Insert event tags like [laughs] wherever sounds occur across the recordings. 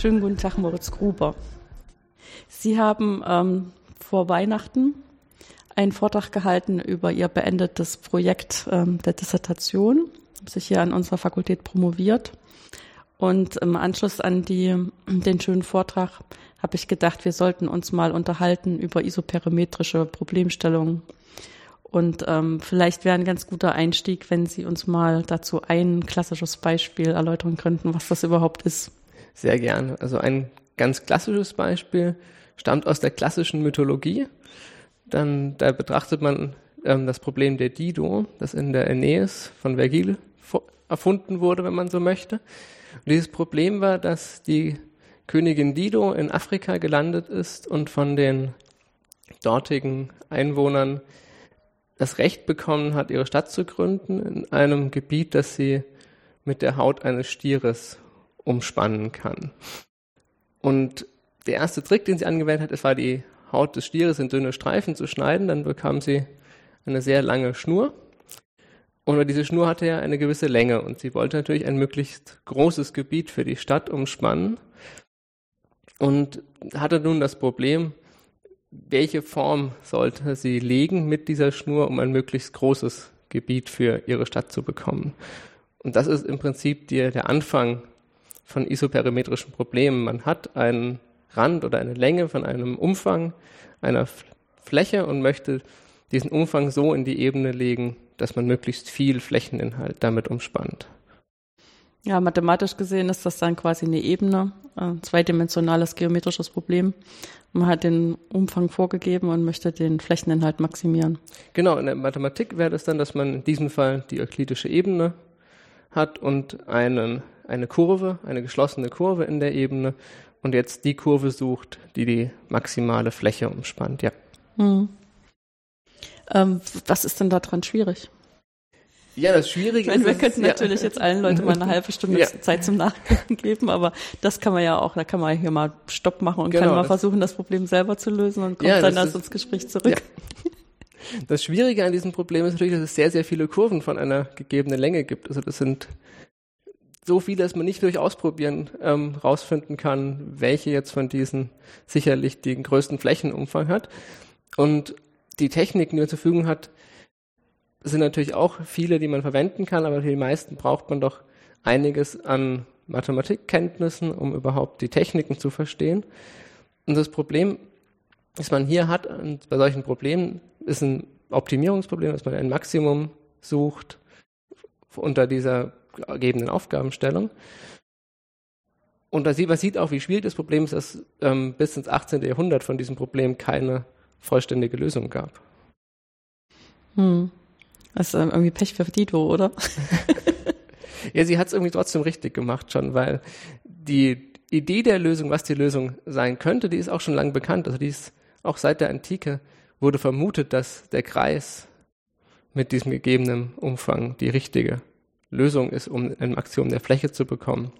Schönen guten Tag, Moritz Gruber. Sie haben ähm, vor Weihnachten einen Vortrag gehalten über Ihr beendetes Projekt ähm, der Dissertation, sich hier an unserer Fakultät promoviert. Und im Anschluss an die, den schönen Vortrag habe ich gedacht, wir sollten uns mal unterhalten über isoperimetrische Problemstellungen. Und ähm, vielleicht wäre ein ganz guter Einstieg, wenn Sie uns mal dazu ein klassisches Beispiel erläutern könnten, was das überhaupt ist. Sehr gerne. Also ein ganz klassisches Beispiel stammt aus der klassischen Mythologie. Dann da betrachtet man ähm, das Problem der Dido, das in der Aeneis von Vergil erfunden wurde, wenn man so möchte. Und dieses Problem war, dass die Königin Dido in Afrika gelandet ist und von den dortigen Einwohnern das Recht bekommen hat, ihre Stadt zu gründen in einem Gebiet, das sie mit der Haut eines Stieres umspannen kann. Und der erste Trick, den sie angewendet hat, war die Haut des Stieres in dünne Streifen zu schneiden. Dann bekam sie eine sehr lange Schnur. Und diese Schnur hatte ja eine gewisse Länge und sie wollte natürlich ein möglichst großes Gebiet für die Stadt umspannen und hatte nun das Problem, welche Form sollte sie legen mit dieser Schnur, um ein möglichst großes Gebiet für ihre Stadt zu bekommen. Und das ist im Prinzip die, der Anfang von isoperimetrischen Problemen. Man hat einen Rand oder eine Länge von einem Umfang einer Fläche und möchte diesen Umfang so in die Ebene legen, dass man möglichst viel Flächeninhalt damit umspannt. Ja, mathematisch gesehen ist das dann quasi eine Ebene, ein zweidimensionales geometrisches Problem. Man hat den Umfang vorgegeben und möchte den Flächeninhalt maximieren. Genau, in der Mathematik wäre das dann, dass man in diesem Fall die euklidische Ebene hat und einen, eine Kurve, eine geschlossene Kurve in der Ebene und jetzt die Kurve sucht, die die maximale Fläche umspannt, ja. Hm. Ähm, was ist denn daran schwierig? Ja, das Schwierige ich meine, wir könnten ja. natürlich jetzt allen Leuten mal eine halbe Stunde ja. Zeit zum Nachdenken geben, aber das kann man ja auch, da kann man hier mal Stopp machen und genau, kann mal versuchen, das Problem selber zu lösen und kommt ja, dann erst ins Gespräch zurück. Das Schwierige an diesem Problem ist natürlich, dass es sehr, sehr viele Kurven von einer gegebenen Länge gibt. Also das sind so viele, dass man nicht durch Ausprobieren ähm, rausfinden kann, welche jetzt von diesen sicherlich den größten Flächenumfang hat. Und die Techniken, die man zur Verfügung hat, sind natürlich auch viele, die man verwenden kann, aber für die meisten braucht man doch einiges an Mathematikkenntnissen, um überhaupt die Techniken zu verstehen. Und das Problem, das man hier hat bei solchen Problemen, ist ein Optimierungsproblem, dass man ein Maximum sucht unter dieser gegebenen Aufgabenstellung. Und da sieht, man sieht auch, wie schwierig das Problem ist, dass ähm, bis ins 18. Jahrhundert von diesem Problem keine vollständige Lösung gab. Hm. Das ist irgendwie Pech für Dito, oder? [laughs] ja, sie hat es irgendwie trotzdem richtig gemacht schon, weil die Idee der Lösung, was die Lösung sein könnte, die ist auch schon lange bekannt. Also die ist auch seit der Antike wurde vermutet, dass der Kreis mit diesem gegebenen Umfang die richtige Lösung ist, um ein Maximum der Fläche zu bekommen.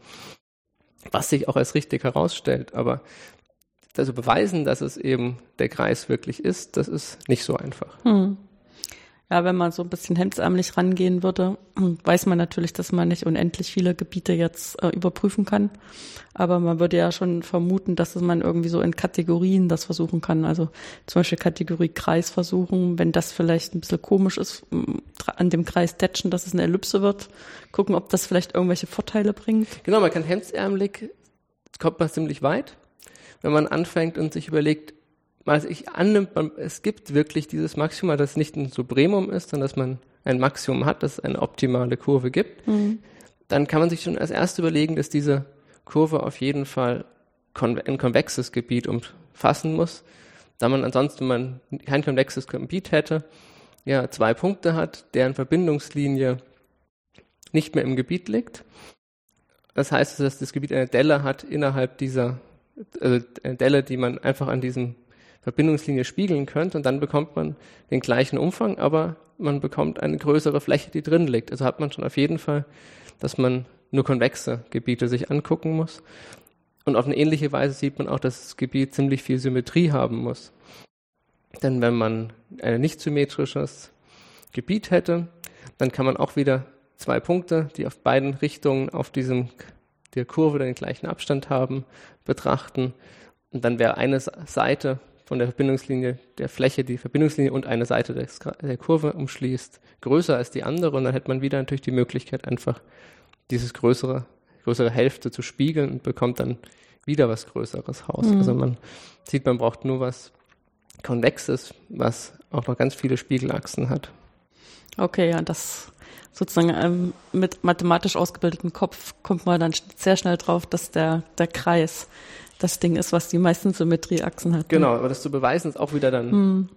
Was sich auch als richtig herausstellt. Aber also beweisen, dass es eben der Kreis wirklich ist, das ist nicht so einfach. Hm. Ja, wenn man so ein bisschen hemdsärmlich rangehen würde, [clears throat] weiß man natürlich, dass man nicht unendlich viele Gebiete jetzt äh, überprüfen kann. Aber man würde ja schon vermuten, dass man irgendwie so in Kategorien das versuchen kann. Also zum Beispiel Kategorie Kreis versuchen, wenn das vielleicht ein bisschen komisch ist, an dem Kreis tätschen, dass es eine Ellipse wird, gucken, ob das vielleicht irgendwelche Vorteile bringt. Genau, man kann hemdsärmlich, kommt man ziemlich weit, wenn man anfängt und sich überlegt, mal sich annimmt, man, es gibt wirklich dieses Maximum, das nicht ein Supremum ist, sondern dass man ein Maximum hat, dass es eine optimale Kurve gibt, mhm. dann kann man sich schon als erstes überlegen, dass diese Kurve auf jeden Fall ein konvexes Gebiet umfassen muss, da man ansonsten, wenn man kein konvexes Gebiet hätte, ja zwei Punkte hat, deren Verbindungslinie nicht mehr im Gebiet liegt. Das heißt, dass das Gebiet eine Delle hat innerhalb dieser, also eine Delle, die man einfach an diesem Verbindungslinie spiegeln könnt und dann bekommt man den gleichen Umfang, aber man bekommt eine größere Fläche, die drin liegt. Also hat man schon auf jeden Fall, dass man nur konvexe Gebiete sich angucken muss. Und auf eine ähnliche Weise sieht man auch, dass das Gebiet ziemlich viel Symmetrie haben muss. Denn wenn man ein nicht symmetrisches Gebiet hätte, dann kann man auch wieder zwei Punkte, die auf beiden Richtungen auf diesem der Kurve den gleichen Abstand haben, betrachten. Und dann wäre eine Seite von der Verbindungslinie der Fläche, die Verbindungslinie und eine Seite des, der Kurve umschließt, größer als die andere. Und dann hätte man wieder natürlich die Möglichkeit, einfach dieses größere, größere Hälfte zu spiegeln und bekommt dann wieder was Größeres raus. Mhm. Also man sieht, man braucht nur was Konvexes, was auch noch ganz viele Spiegelachsen hat. Okay, ja, das sozusagen ähm, mit mathematisch ausgebildetem Kopf kommt man dann sehr schnell drauf, dass der, der Kreis das Ding ist, was die meisten Symmetrieachsen hat. Genau, aber das zu beweisen ist auch wieder dann hm.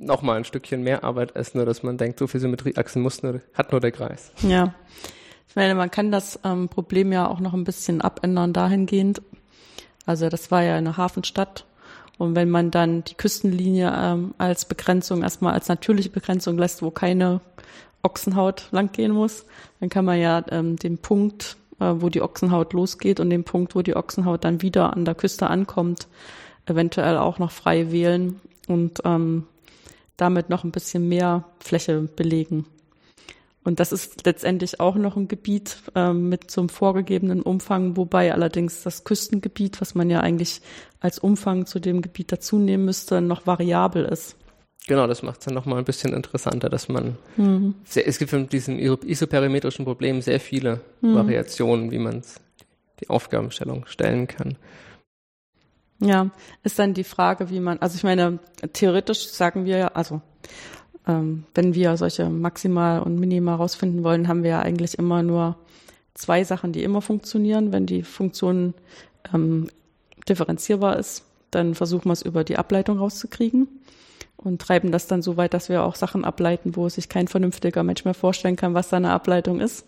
nochmal ein Stückchen mehr Arbeit, als nur, dass man denkt, so viel Symmetrieachsen muss nur, hat nur der Kreis. Ja. Ich meine, man kann das ähm, Problem ja auch noch ein bisschen abändern dahingehend. Also das war ja eine Hafenstadt und wenn man dann die Küstenlinie ähm, als Begrenzung, erstmal als natürliche Begrenzung lässt, wo keine Ochsenhaut langgehen muss, dann kann man ja ähm, den Punkt, wo die Ochsenhaut losgeht und den Punkt, wo die Ochsenhaut dann wieder an der Küste ankommt, eventuell auch noch frei wählen und ähm, damit noch ein bisschen mehr Fläche belegen. Und das ist letztendlich auch noch ein Gebiet ähm, mit so einem vorgegebenen Umfang, wobei allerdings das Küstengebiet, was man ja eigentlich als Umfang zu dem Gebiet dazu nehmen müsste, noch variabel ist. Genau, das macht es dann nochmal ein bisschen interessanter, dass man, mhm. sehr, es gibt von diesen isoperimetrischen Problemen sehr viele mhm. Variationen, wie man die Aufgabenstellung stellen kann. Ja, ist dann die Frage, wie man, also ich meine, theoretisch sagen wir ja, also ähm, wenn wir solche Maximal und Minima rausfinden wollen, haben wir ja eigentlich immer nur zwei Sachen, die immer funktionieren. Wenn die Funktion ähm, differenzierbar ist, dann versuchen wir es über die Ableitung rauszukriegen und treiben das dann so weit, dass wir auch Sachen ableiten, wo sich kein vernünftiger Mensch mehr vorstellen kann, was da eine Ableitung ist.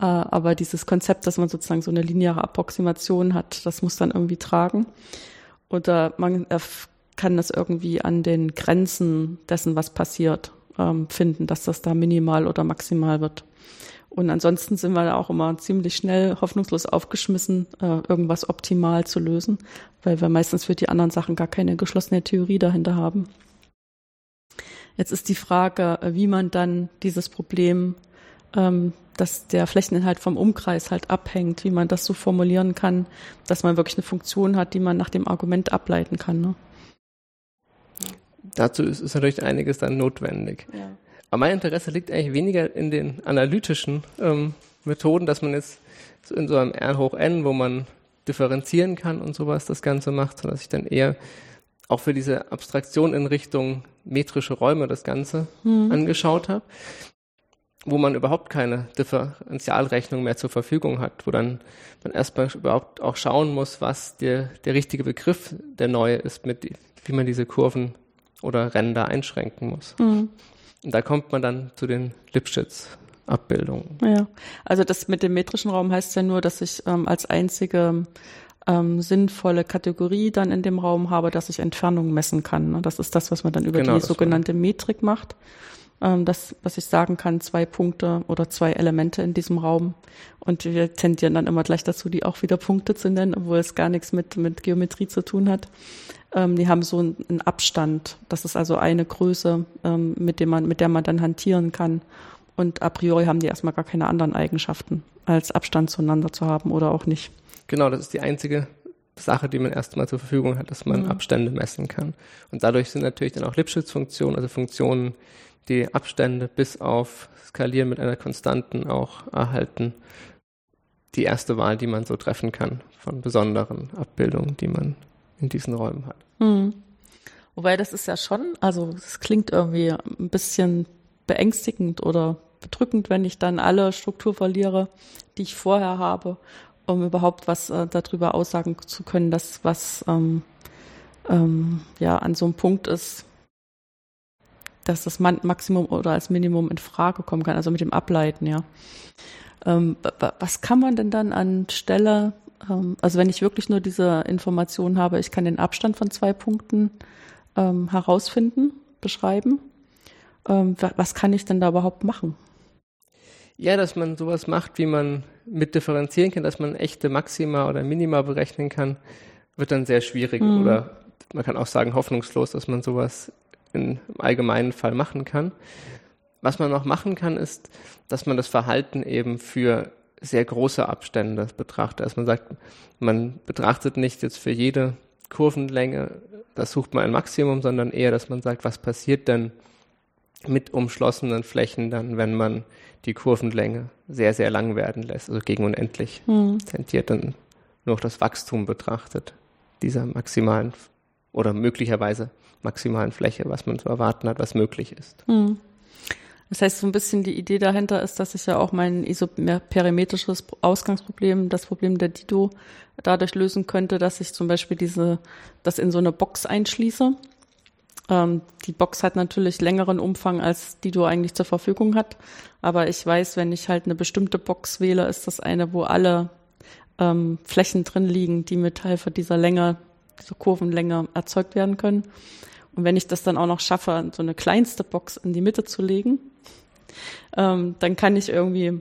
Äh, aber dieses Konzept, dass man sozusagen so eine lineare Approximation hat, das muss dann irgendwie tragen. Oder man kann das irgendwie an den Grenzen dessen, was passiert, ähm, finden, dass das da minimal oder maximal wird. Und ansonsten sind wir da auch immer ziemlich schnell hoffnungslos aufgeschmissen, äh, irgendwas optimal zu lösen, weil wir meistens für die anderen Sachen gar keine geschlossene Theorie dahinter haben. Jetzt ist die Frage, äh, wie man dann dieses Problem, ähm, dass der Flächeninhalt vom Umkreis halt abhängt, wie man das so formulieren kann, dass man wirklich eine Funktion hat, die man nach dem Argument ableiten kann. Ne? Dazu ist, ist, natürlich einiges dann notwendig. Ja. Aber mein Interesse liegt eigentlich weniger in den analytischen ähm, Methoden, dass man jetzt in so einem R hoch n, wo man differenzieren kann und sowas das Ganze macht, sondern dass ich dann eher auch für diese Abstraktion in Richtung metrische Räume das Ganze mhm. angeschaut habe, wo man überhaupt keine Differentialrechnung mehr zur Verfügung hat, wo dann man erstmal überhaupt auch schauen muss, was der, der richtige Begriff der neue ist, mit wie man diese Kurven oder Ränder einschränken muss. Mhm. Und da kommt man dann zu den Lipschitz-Abbildungen. Ja, also das mit dem metrischen Raum heißt ja nur, dass ich ähm, als einzige ähm, sinnvolle Kategorie dann in dem Raum habe, dass ich Entfernung messen kann. Ne? Das ist das, was man dann über genau, die sogenannte Metrik macht. Ähm, das, was ich sagen kann, zwei Punkte oder zwei Elemente in diesem Raum. Und wir tendieren dann immer gleich dazu, die auch wieder Punkte zu nennen, obwohl es gar nichts mit, mit Geometrie zu tun hat. Ähm, die haben so einen, einen Abstand. Das ist also eine Größe, ähm, mit, dem man, mit der man dann hantieren kann. Und a priori haben die erstmal gar keine anderen Eigenschaften, als Abstand zueinander zu haben oder auch nicht. Genau, das ist die einzige Sache, die man erstmal zur Verfügung hat, dass man mhm. Abstände messen kann. Und dadurch sind natürlich dann auch Lipschitz-Funktionen, also Funktionen, die Abstände bis auf Skalieren mit einer Konstanten auch erhalten, die erste Wahl, die man so treffen kann von besonderen Abbildungen, die man in diesen Räumen hat. Mhm. Wobei das ist ja schon, also es klingt irgendwie ein bisschen beängstigend oder bedrückend, wenn ich dann alle Struktur verliere, die ich vorher habe um überhaupt was äh, darüber aussagen zu können, dass was ähm, ähm, ja an so einem Punkt ist, dass das Maximum oder als Minimum in Frage kommen kann, also mit dem Ableiten, ja. Ähm, was kann man denn dann anstelle, ähm, also wenn ich wirklich nur diese Information habe, ich kann den Abstand von zwei Punkten ähm, herausfinden, beschreiben, ähm, was kann ich denn da überhaupt machen? Ja, dass man sowas macht, wie man mit differenzieren kann, dass man echte Maxima oder Minima berechnen kann, wird dann sehr schwierig mhm. oder man kann auch sagen hoffnungslos, dass man sowas im allgemeinen Fall machen kann. Was man noch machen kann, ist, dass man das Verhalten eben für sehr große Abstände betrachtet. Also man sagt, man betrachtet nicht jetzt für jede Kurvenlänge, das sucht man ein Maximum, sondern eher, dass man sagt, was passiert denn mit umschlossenen Flächen dann, wenn man die Kurvenlänge sehr, sehr lang werden lässt, also gegen unendlich hm. zentriert dann nur das Wachstum betrachtet, dieser maximalen oder möglicherweise maximalen Fläche, was man zu erwarten hat, was möglich ist. Hm. Das heißt, so ein bisschen die Idee dahinter ist, dass ich ja auch mein isoperimetrisches Ausgangsproblem, das Problem der Dido, dadurch lösen könnte, dass ich zum Beispiel diese, das in so eine Box einschließe. Ähm, die Box hat natürlich längeren Umfang, als Dido eigentlich zur Verfügung hat. Aber ich weiß, wenn ich halt eine bestimmte Box wähle, ist das eine, wo alle ähm, Flächen drin liegen, die mit Hilfe dieser Länge, dieser Kurvenlänge erzeugt werden können. Und wenn ich das dann auch noch schaffe, so eine kleinste Box in die Mitte zu legen, ähm, dann kann ich irgendwie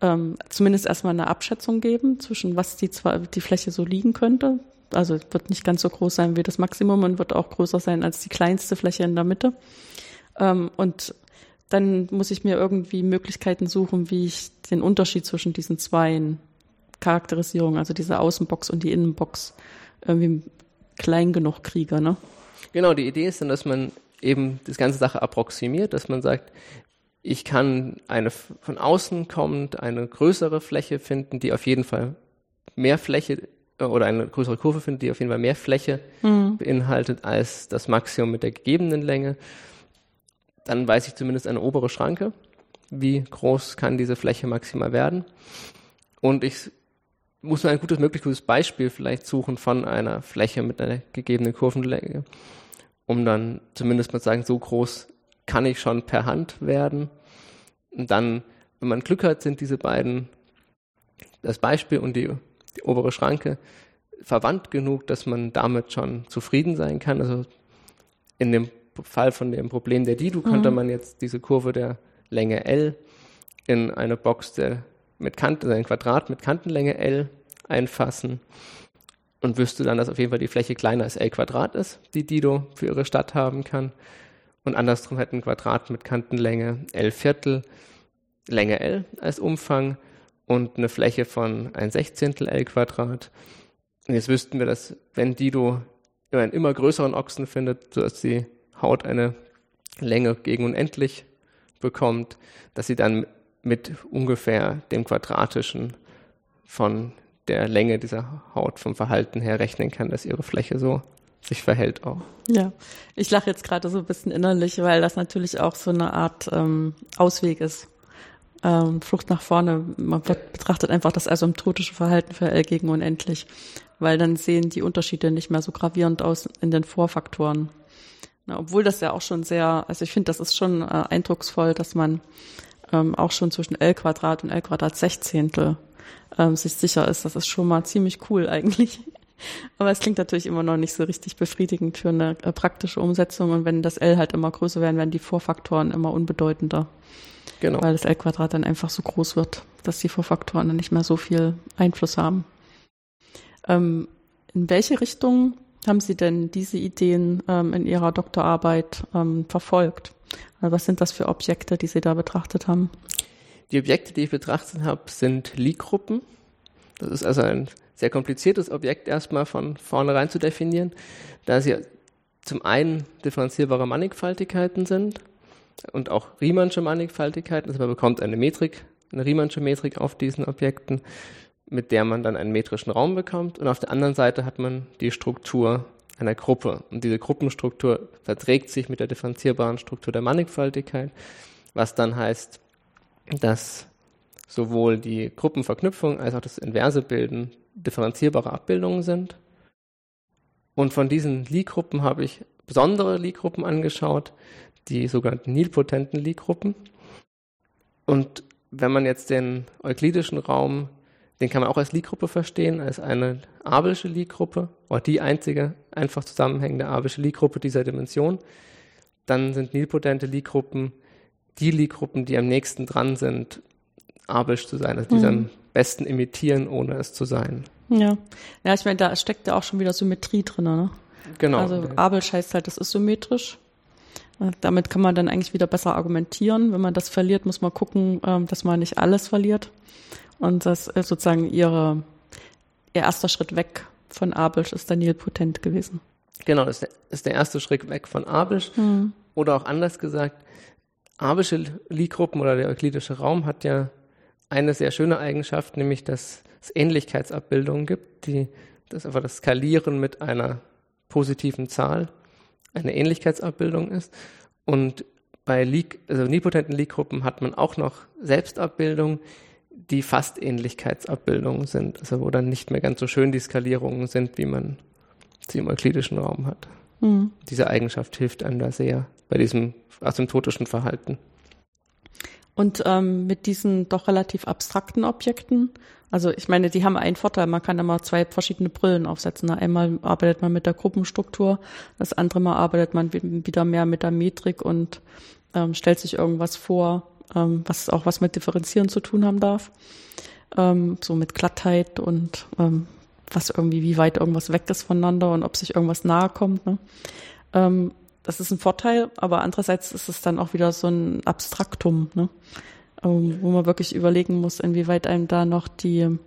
ähm, zumindest erstmal eine Abschätzung geben zwischen was die, zwar, die Fläche so liegen könnte. Also wird nicht ganz so groß sein wie das Maximum und wird auch größer sein als die kleinste Fläche in der Mitte. Ähm, und dann muss ich mir irgendwie Möglichkeiten suchen, wie ich den Unterschied zwischen diesen zwei Charakterisierungen, also diese Außenbox und die Innenbox, irgendwie klein genug kriege. Ne? Genau, die Idee ist dann, dass man eben das ganze Sache approximiert, dass man sagt, ich kann eine von außen kommend eine größere Fläche finden, die auf jeden Fall mehr Fläche oder eine größere Kurve finden, die auf jeden Fall mehr Fläche mhm. beinhaltet als das Maximum mit der gegebenen Länge. Dann weiß ich zumindest eine obere Schranke. Wie groß kann diese Fläche maximal werden? Und ich muss mir ein gutes, möglichst gutes Beispiel vielleicht suchen von einer Fläche mit einer gegebenen Kurvenlänge, um dann zumindest mal sagen, so groß kann ich schon per Hand werden. Und dann, wenn man Glück hat, sind diese beiden, das Beispiel und die obere Schranke, verwandt genug, dass man damit schon zufrieden sein kann. Also in dem Fall von dem Problem der Didu mhm. könnte man jetzt diese Kurve der Länge L in eine Box der mit Kante, also ein Quadrat mit Kantenlänge L einfassen und wüsste dann, dass auf jeden Fall die Fläche kleiner als L Quadrat ist, die Dido für ihre Stadt haben kann und andersrum hätten ein Quadrat mit Kantenlänge L Viertel, Länge L als Umfang und eine Fläche von ein Sechzehntel L Quadrat. Und jetzt wüssten wir, dass wenn Dido einen immer größeren Ochsen findet, sodass die Haut eine Länge gegen unendlich bekommt, dass sie dann mit ungefähr dem Quadratischen von der Länge dieser Haut vom Verhalten her rechnen kann, dass ihre Fläche so sich verhält auch. Ja, ich lache jetzt gerade so ein bisschen innerlich, weil das natürlich auch so eine Art ähm, Ausweg ist. Ähm, Flucht nach vorne. Man betrachtet einfach das asymptotische Verhalten für L gegen unendlich, weil dann sehen die Unterschiede nicht mehr so gravierend aus in den Vorfaktoren. Na, obwohl das ja auch schon sehr, also ich finde, das ist schon äh, eindrucksvoll, dass man ähm, auch schon zwischen L Quadrat und L Quadrat Sechzehntel ähm, sich sicher ist. Das ist schon mal ziemlich cool eigentlich. [laughs] Aber es klingt natürlich immer noch nicht so richtig befriedigend für eine äh, praktische Umsetzung. Und wenn das L halt immer größer werden, werden die Vorfaktoren immer unbedeutender. Genau. Weil das L-Quadrat dann einfach so groß wird, dass die Vorfaktoren dann nicht mehr so viel Einfluss haben. Ähm, in welche Richtung haben Sie denn diese Ideen ähm, in Ihrer Doktorarbeit ähm, verfolgt? Also was sind das für Objekte, die Sie da betrachtet haben? Die Objekte, die ich betrachtet habe, sind Lie-Gruppen. Das ist also ein sehr kompliziertes Objekt erstmal von vornherein zu definieren, da sie zum einen differenzierbare Mannigfaltigkeiten sind und auch Riemannsche Mannigfaltigkeiten. Also man bekommt eine Metrik, eine Riemannsche Metrik auf diesen Objekten, mit der man dann einen metrischen Raum bekommt. Und auf der anderen Seite hat man die Struktur einer Gruppe. Und diese Gruppenstruktur verträgt sich mit der differenzierbaren Struktur der Mannigfaltigkeit, was dann heißt, dass sowohl die Gruppenverknüpfung als auch das inverse Bilden differenzierbare Abbildungen sind. Und von diesen Lie-Gruppen habe ich besondere Lie-Gruppen angeschaut, die sogenannten nilpotenten Lie-Gruppen. Und wenn man jetzt den euklidischen Raum, den kann man auch als Lie-Gruppe verstehen, als eine abelsche Lie-Gruppe oder die einzige einfach zusammenhängende abelsche Lie-Gruppe dieser Dimension, dann sind nilpotente Lie-Gruppen die Lie-Gruppen, die am nächsten dran sind, abelsch zu sein, also die mhm. am besten imitieren, ohne es zu sein. Ja, ja ich meine, da steckt ja auch schon wieder Symmetrie drin. Ne? Genau. Also Abelsch heißt halt, das ist symmetrisch. Äh, damit kann man dann eigentlich wieder besser argumentieren. Wenn man das verliert, muss man gucken, ähm, dass man nicht alles verliert. Und das ist sozusagen ihre, ihr erster Schritt weg von Abelsch ist Daniel Potent gewesen. Genau, das ist der erste Schritt weg von Abelsch. Mhm. Oder auch anders gesagt, Abelsche Lie-Gruppen oder der euklidische Raum hat ja eine sehr schöne Eigenschaft, nämlich dass es Ähnlichkeitsabbildungen gibt, die das einfach das Skalieren mit einer positiven Zahl eine Ähnlichkeitsabbildung ist. Und bei Leak, also nipotenten Leak-Gruppen hat man auch noch Selbstabbildungen, die fast Ähnlichkeitsabbildungen sind, also wo dann nicht mehr ganz so schön die Skalierungen sind, wie man sie im euklidischen Raum hat. Mhm. Diese Eigenschaft hilft einem da sehr bei diesem asymptotischen Verhalten. Und ähm, mit diesen doch relativ abstrakten Objekten, also ich meine, die haben einen Vorteil, man kann immer zwei verschiedene Brillen aufsetzen. Einmal arbeitet man mit der Gruppenstruktur, das andere Mal arbeitet man wieder mehr mit der Metrik und ähm, stellt sich irgendwas vor, ähm, was auch was mit Differenzieren zu tun haben darf. Ähm, so mit Glattheit und ähm, was irgendwie, wie weit irgendwas weg ist voneinander und ob sich irgendwas nahe kommt. Ne? Ähm, das ist ein Vorteil, aber andererseits ist es dann auch wieder so ein Abstraktum, ne? Ähm, wo man wirklich überlegen muss, inwieweit einem da noch die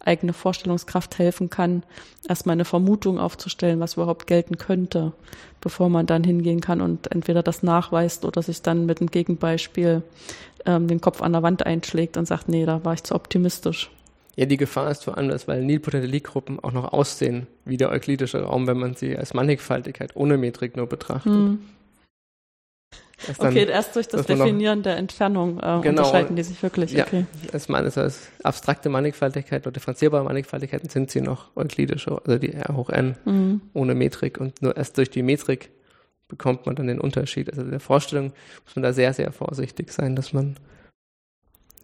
eigene Vorstellungskraft helfen kann, erstmal eine Vermutung aufzustellen, was überhaupt gelten könnte, bevor man dann hingehen kann und entweder das nachweist oder sich dann mit einem Gegenbeispiel ähm, den Kopf an der Wand einschlägt und sagt, nee, da war ich zu optimistisch. Ja, die Gefahr ist vor allem, dass weil nilpotente Lie-Gruppen auch noch aussehen wie der euklidische Raum, wenn man sie als Mannigfaltigkeit ohne Metrik nur betrachtet. Hm. Dann, okay, erst durch das Definieren noch, der Entfernung äh, genau, unterscheiden die sich wirklich. Ja, okay. als, also als abstrakte Mannigfaltigkeit oder differenzierbare Mannigfaltigkeiten sind sie noch euklidische, also die R hoch n mhm. ohne Metrik und nur erst durch die Metrik bekommt man dann den Unterschied. Also der Vorstellung muss man da sehr, sehr vorsichtig sein, dass man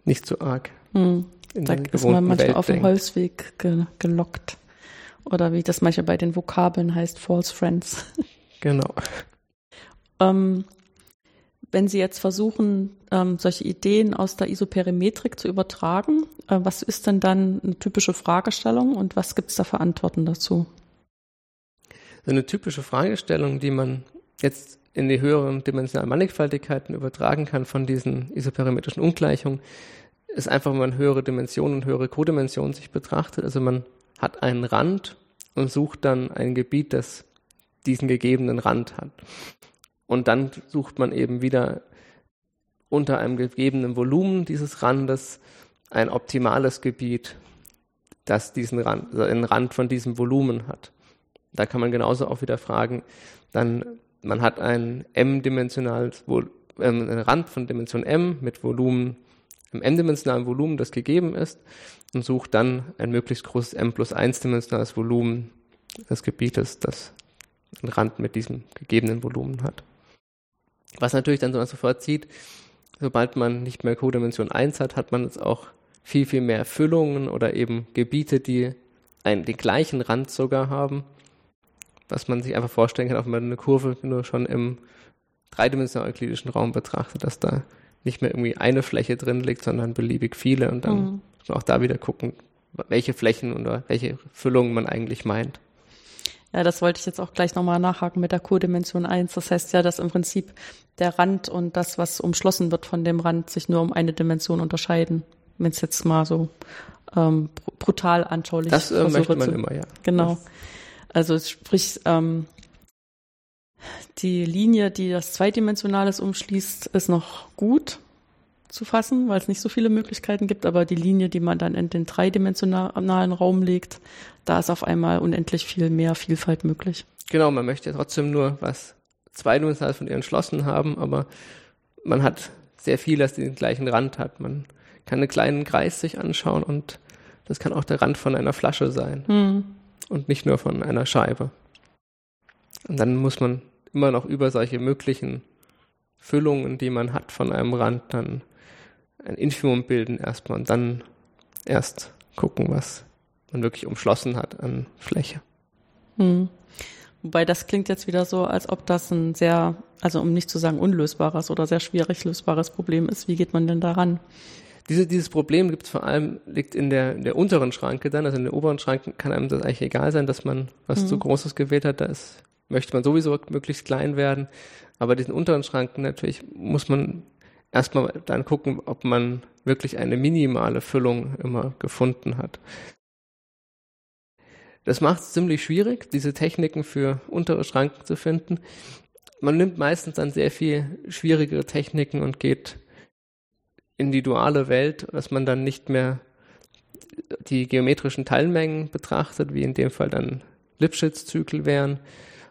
nicht zu arg mhm in da ist man manchmal Welt auf dem Holzweg ge gelockt. Oder wie das manchmal bei den Vokabeln heißt, False Friends. [laughs] Genau. ähm, wenn Sie jetzt versuchen, ähm, solche Ideen aus der Isoperimetrik zu übertragen, äh, was ist denn dann eine typische Fragestellung und was gibt es da für Antworten dazu? Eine typische Fragestellung, die man jetzt in die höheren dimensionalen Mannigfaltigkeiten übertragen kann von diesen isoperimetrischen Ungleichungen, ist einfach, wenn man höhere Dimensionen und höhere Codimensionen sich betrachtet. Also man hat einen Rand und sucht dann ein Gebiet, das diesen gegebenen Rand hat. Und dann sucht man eben wieder unter einem gegebenen Volumen dieses Randes ein optimales Gebiet, das diesen Rand, also einen Rand von diesem Volumen hat. Da kann man genauso auch wieder fragen, dann man hat ein m-dimensionales äh, einen Rand von Dimension m mit Volumen im n-dimensionalen Volumen, das gegeben ist, und sucht dann ein möglichst großes m plus 1 dimensionales Volumen des Gebietes, das einen Rand mit diesem gegebenen Volumen hat. Was natürlich dann sofort sieht, sobald man nicht mehr Codimension 1 hat, hat man jetzt auch viel, viel mehr Füllungen oder eben Gebiete, die einen, den gleichen Rand sogar haben, was man sich einfach vorstellen kann, auch wenn man eine Kurve nur schon im dreidimensionalen euklidischen Raum betrachtet, dass da nicht mehr irgendwie eine Fläche drin liegt, sondern beliebig viele und dann mhm. muss man auch da wieder gucken, welche Flächen oder welche Füllungen man eigentlich meint. Ja, das wollte ich jetzt auch gleich nochmal nachhaken mit der Codimension 1. Das heißt ja, dass im Prinzip der Rand und das, was umschlossen wird von dem Rand, sich nur um eine Dimension unterscheiden. Wenn es jetzt mal so ähm, brutal anschaulich Das äh, möchte man zu, immer, ja. Genau. Also sprich, ähm, die Linie, die das Zweidimensionales umschließt, ist noch gut zu fassen, weil es nicht so viele Möglichkeiten gibt, aber die Linie, die man dann in den dreidimensionalen Raum legt, da ist auf einmal unendlich viel mehr Vielfalt möglich. Genau, man möchte ja trotzdem nur was zweidimensionales von ihr entschlossen haben, aber man hat sehr viel, das den gleichen Rand hat. Man kann einen kleinen Kreis sich anschauen und das kann auch der Rand von einer Flasche sein hm. und nicht nur von einer Scheibe. Und dann muss man immer noch über solche möglichen Füllungen, die man hat von einem Rand, dann ein Infimum bilden erstmal und dann erst gucken, was man wirklich umschlossen hat an Fläche. Hm. Wobei das klingt jetzt wieder so, als ob das ein sehr, also um nicht zu sagen unlösbares oder sehr schwierig lösbares Problem ist. Wie geht man denn daran? Diese, dieses Problem gibt es vor allem, liegt in der, in der unteren Schranke dann, also in der oberen Schranke kann einem das eigentlich egal sein, dass man was mhm. zu Großes gewählt hat, da ist möchte man sowieso möglichst klein werden. Aber diesen unteren Schranken natürlich muss man erstmal dann gucken, ob man wirklich eine minimale Füllung immer gefunden hat. Das macht es ziemlich schwierig, diese Techniken für untere Schranken zu finden. Man nimmt meistens dann sehr viel schwierigere Techniken und geht in die duale Welt, dass man dann nicht mehr die geometrischen Teilmengen betrachtet, wie in dem Fall dann Lipschitz-Zyklen wären,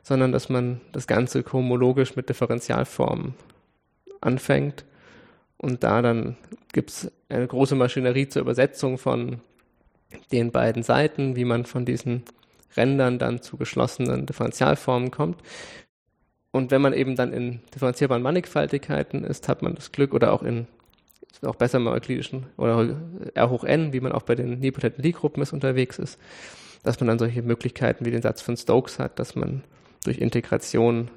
sondern dass man das Ganze homologisch mit Differentialformen anfängt. Und da dann gibt es eine große Maschinerie zur Übersetzung von den beiden Seiten, wie man von diesen Rändern dann zu geschlossenen Differentialformen kommt. Und wenn man eben dann in differenzierbaren Mannigfaltigkeiten ist, hat man das Glück oder auch in auch besser im euklidischen oder R hoch n, wie man auch bei den nipotenten Lie-Gruppen unterwegs ist, dass man dann solche Möglichkeiten wie den Satz von Stokes hat, dass man durch Integration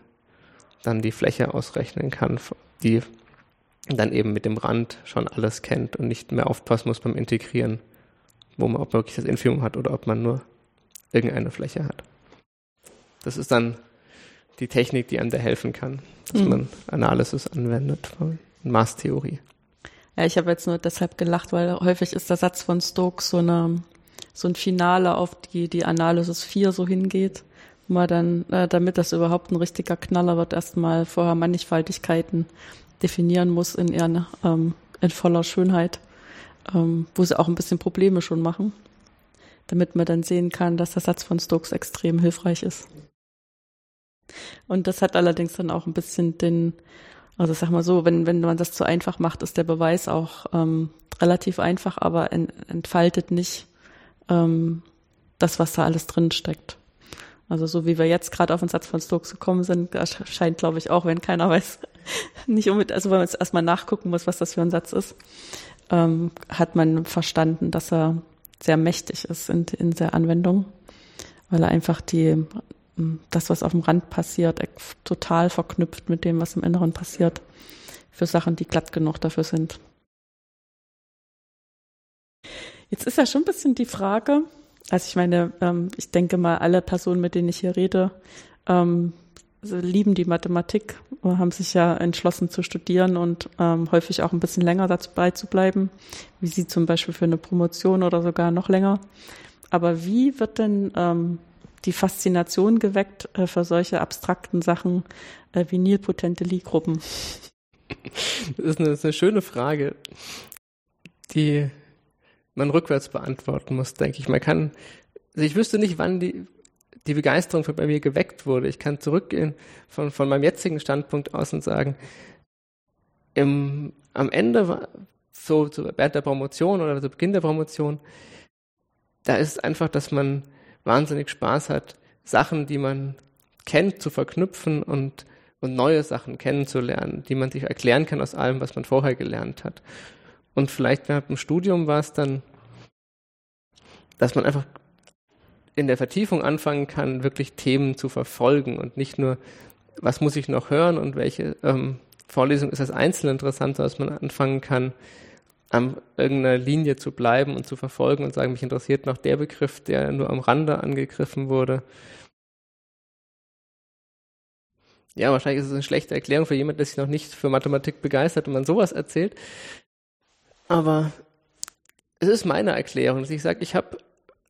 dann die Fläche ausrechnen kann, die dann eben mit dem Rand schon alles kennt und nicht mehr aufpassen muss beim Integrieren, wo man ob man wirklich das Infimum hat oder ob man nur irgendeine Fläche hat. Das ist dann die Technik, die einem da helfen kann, dass mhm. man Analysis anwendet Maßtheorie. Ja, ich habe jetzt nur deshalb gelacht, weil häufig ist der Satz von Stokes so eine so ein Finale, auf die die Analysis 4 so hingeht, man dann, äh, damit das überhaupt ein richtiger Knaller wird, erstmal vorher Mannigfaltigkeiten definieren muss in ihren, ähm, in voller Schönheit, ähm, wo sie auch ein bisschen Probleme schon machen, damit man dann sehen kann, dass der Satz von Stokes extrem hilfreich ist. Und das hat allerdings dann auch ein bisschen den, also sag mal so, wenn, wenn man das zu einfach macht, ist der Beweis auch ähm, relativ einfach, aber ent, entfaltet nicht ähm, das, was da alles drin steckt. Also so wie wir jetzt gerade auf den Satz von Stokes gekommen sind, scheint, glaube ich, auch, wenn keiner weiß, [laughs] nicht unbedingt, also wenn man jetzt erstmal nachgucken muss, was das für ein Satz ist, ähm, hat man verstanden, dass er sehr mächtig ist in, in der Anwendung, weil er einfach die, das, was auf dem Rand passiert, total verknüpft mit dem, was im Inneren passiert, für Sachen, die glatt genug dafür sind. Jetzt ist ja schon ein bisschen die Frage, also ich meine, ähm, ich denke mal, alle Personen, mit denen ich hier rede, ähm, lieben die Mathematik, haben sich ja entschlossen zu studieren und ähm, häufig auch ein bisschen länger dabei zu bleiben, wie sie zum Beispiel für eine Promotion oder sogar noch länger. Aber wie wird denn ähm, die Faszination geweckt äh, für solche abstrakten Sachen äh, wie nilpotente Lie-Gruppen? [laughs] Das ist, eine, das ist eine schöne Frage, die man rückwärts beantworten muss, denke ich. Man kann, also ich wüsste nicht, wann die, die Begeisterung bei mir geweckt wurde. Ich kann zurückgehen von, von meinem jetzigen Standpunkt aus und sagen, im, am Ende, so, so während der Promotion oder zu Beginn der Promotion, da ist einfach, dass man wahnsinnig Spaß hat, Sachen, die man kennt, zu verknüpfen und, und neue Sachen kennenzulernen, die man sich erklären kann aus allem, was man vorher gelernt hat. Und vielleicht während dem Studium war es dann, dass man einfach in der Vertiefung anfangen kann, wirklich Themen zu verfolgen und nicht nur, was muss ich noch hören und welche ähm, Vorlesung ist als Einzelne interessant, sondern dass man anfangen kann, an irgendeiner Linie zu bleiben und zu verfolgen und sagen, mich interessiert noch der Begriff, der nur am Rande angegriffen wurde. Ja, wahrscheinlich ist es eine schlechte Erklärung für jemanden, der sich noch nicht für Mathematik begeistert und man sowas erzählt. Aber es ist meine Erklärung, dass ich sage, ich habe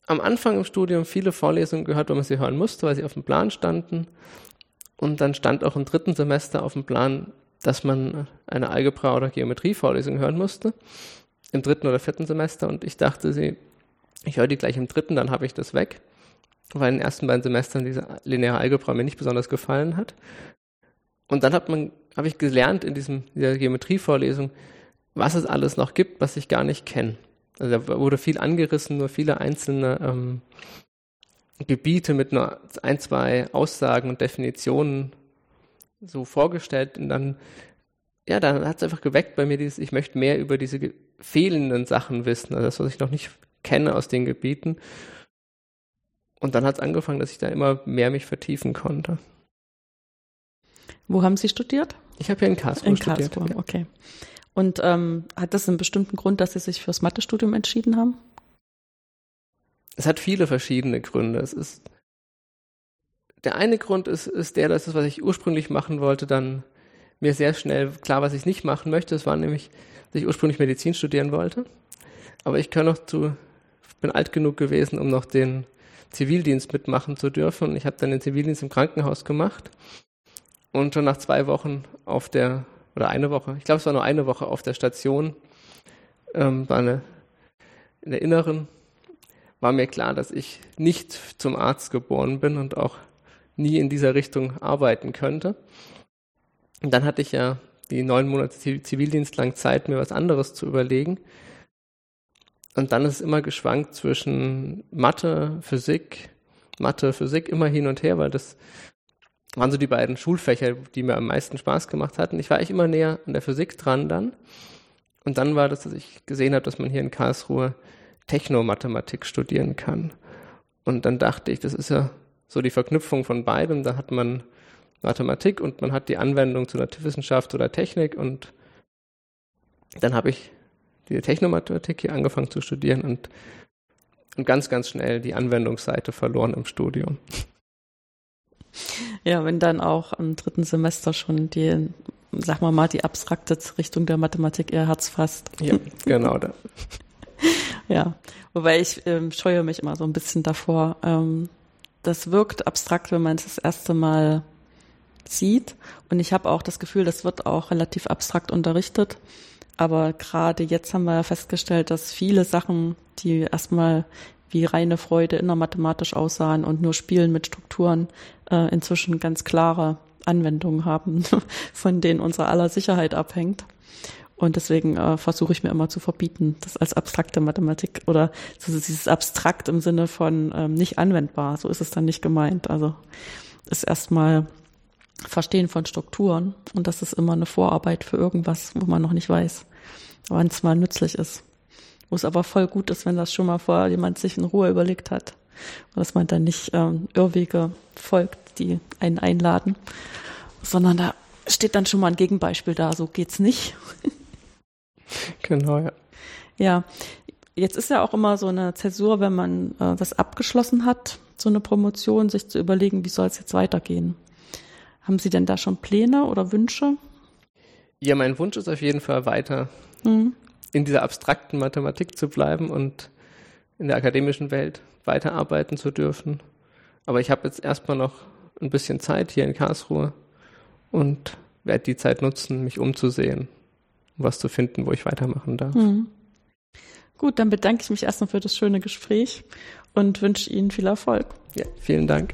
am Anfang im Studium viele Vorlesungen gehört, wo man sie hören musste, weil sie auf dem Plan standen. Und dann stand auch im dritten Semester auf dem Plan, dass man eine Algebra- oder Geometrievorlesung hören musste. Im dritten oder vierten Semester. Und ich dachte, sie, ich höre die gleich im dritten, dann habe ich das weg. Weil in den ersten beiden Semestern diese lineare Algebra mir nicht besonders gefallen hat. Und dann hat man, habe ich gelernt in diesem, dieser Geometrievorlesung, was es alles noch gibt, was ich gar nicht kenne. Also da wurde viel angerissen, nur viele einzelne ähm, Gebiete mit nur ein, zwei Aussagen und Definitionen so vorgestellt und dann, ja, dann hat es einfach geweckt bei mir dieses, ich möchte mehr über diese fehlenden Sachen wissen, also das, was ich noch nicht kenne aus den Gebieten. Und dann hat es angefangen, dass ich da immer mehr mich vertiefen konnte. Wo haben Sie studiert? Ich habe hier in Karlsruhe in studiert. Karlsruhe, okay. Und ähm, hat das einen bestimmten Grund, dass Sie sich fürs Mathestudium entschieden haben? Es hat viele verschiedene Gründe. Es ist der eine Grund ist, ist der, dass das, was ich ursprünglich machen wollte, dann mir sehr schnell klar, was ich nicht machen möchte. Das war nämlich, dass ich ursprünglich Medizin studieren wollte. Aber ich kann noch zu, bin alt genug gewesen, um noch den Zivildienst mitmachen zu dürfen. Und ich habe dann den Zivildienst im Krankenhaus gemacht. Und schon nach zwei Wochen auf der, oder eine Woche, ich glaube, es war nur eine Woche auf der Station, ähm, war eine, in der Inneren, war mir klar, dass ich nicht zum Arzt geboren bin und auch nie in dieser Richtung arbeiten könnte. Und dann hatte ich ja die neun Monate Zivildienst lang Zeit, mir was anderes zu überlegen. Und dann ist es immer geschwankt zwischen Mathe, Physik, Mathe, Physik immer hin und her, weil das waren so die beiden Schulfächer, die mir am meisten Spaß gemacht hatten. Ich war eigentlich immer näher an der Physik dran dann. Und dann war das, dass ich gesehen habe, dass man hier in Karlsruhe Technomathematik studieren kann. Und dann dachte ich, das ist ja so die Verknüpfung von beidem. Da hat man Mathematik und man hat die Anwendung zu Naturwissenschaft oder Technik und dann habe ich die Technomathematik hier angefangen zu studieren und, und ganz, ganz schnell die Anwendungsseite verloren im Studium. Ja, wenn dann auch im dritten Semester schon die, sag mal mal, die abstrakte Richtung der Mathematik ihr Herz fasst. Ja, genau. Da. [laughs] ja, wobei ich ähm, scheue mich immer so ein bisschen davor. Ähm, das wirkt abstrakt, wenn man es das erste Mal sieht. Und ich habe auch das Gefühl, das wird auch relativ abstrakt unterrichtet. Aber gerade jetzt haben wir ja festgestellt, dass viele Sachen, die erstmal wie reine Freude innermathematisch aussahen und nur Spielen mit Strukturen, äh, inzwischen ganz klare Anwendungen haben, [laughs] von denen unsere aller Sicherheit abhängt. Und deswegen äh, versuche ich mir immer zu verbieten, das als abstrakte Mathematik oder so dieses abstrakt im Sinne von ähm, nicht anwendbar. So ist es dann nicht gemeint. Also ist erstmal Verstehen von Strukturen und das ist immer eine Vorarbeit für irgendwas, wo man noch nicht weiß, wann es mal nützlich ist. Wo es aber voll gut ist, wenn das schon mal vorher jemand sich in Ruhe überlegt hat. Und dass man dann nicht ähm, Irrwege folgt, die einen einladen, sondern da steht dann schon mal ein Gegenbeispiel da, so geht's nicht. [laughs] genau, ja. Ja, jetzt ist ja auch immer so eine Zäsur, wenn man äh, das abgeschlossen hat, so eine Promotion, sich zu überlegen, wie soll es jetzt weitergehen. Haben Sie denn da schon Pläne oder Wünsche? Ja, mein Wunsch ist auf jeden Fall weiter mhm. In dieser abstrakten Mathematik zu bleiben und in der akademischen Welt weiterarbeiten zu dürfen. Aber ich habe jetzt erstmal noch ein bisschen Zeit hier in Karlsruhe und werde die Zeit nutzen, mich umzusehen, um was zu finden, wo ich weitermachen darf. Mhm. Gut, dann bedanke ich mich erstmal für das schöne Gespräch und wünsche Ihnen viel Erfolg. Ja, vielen Dank.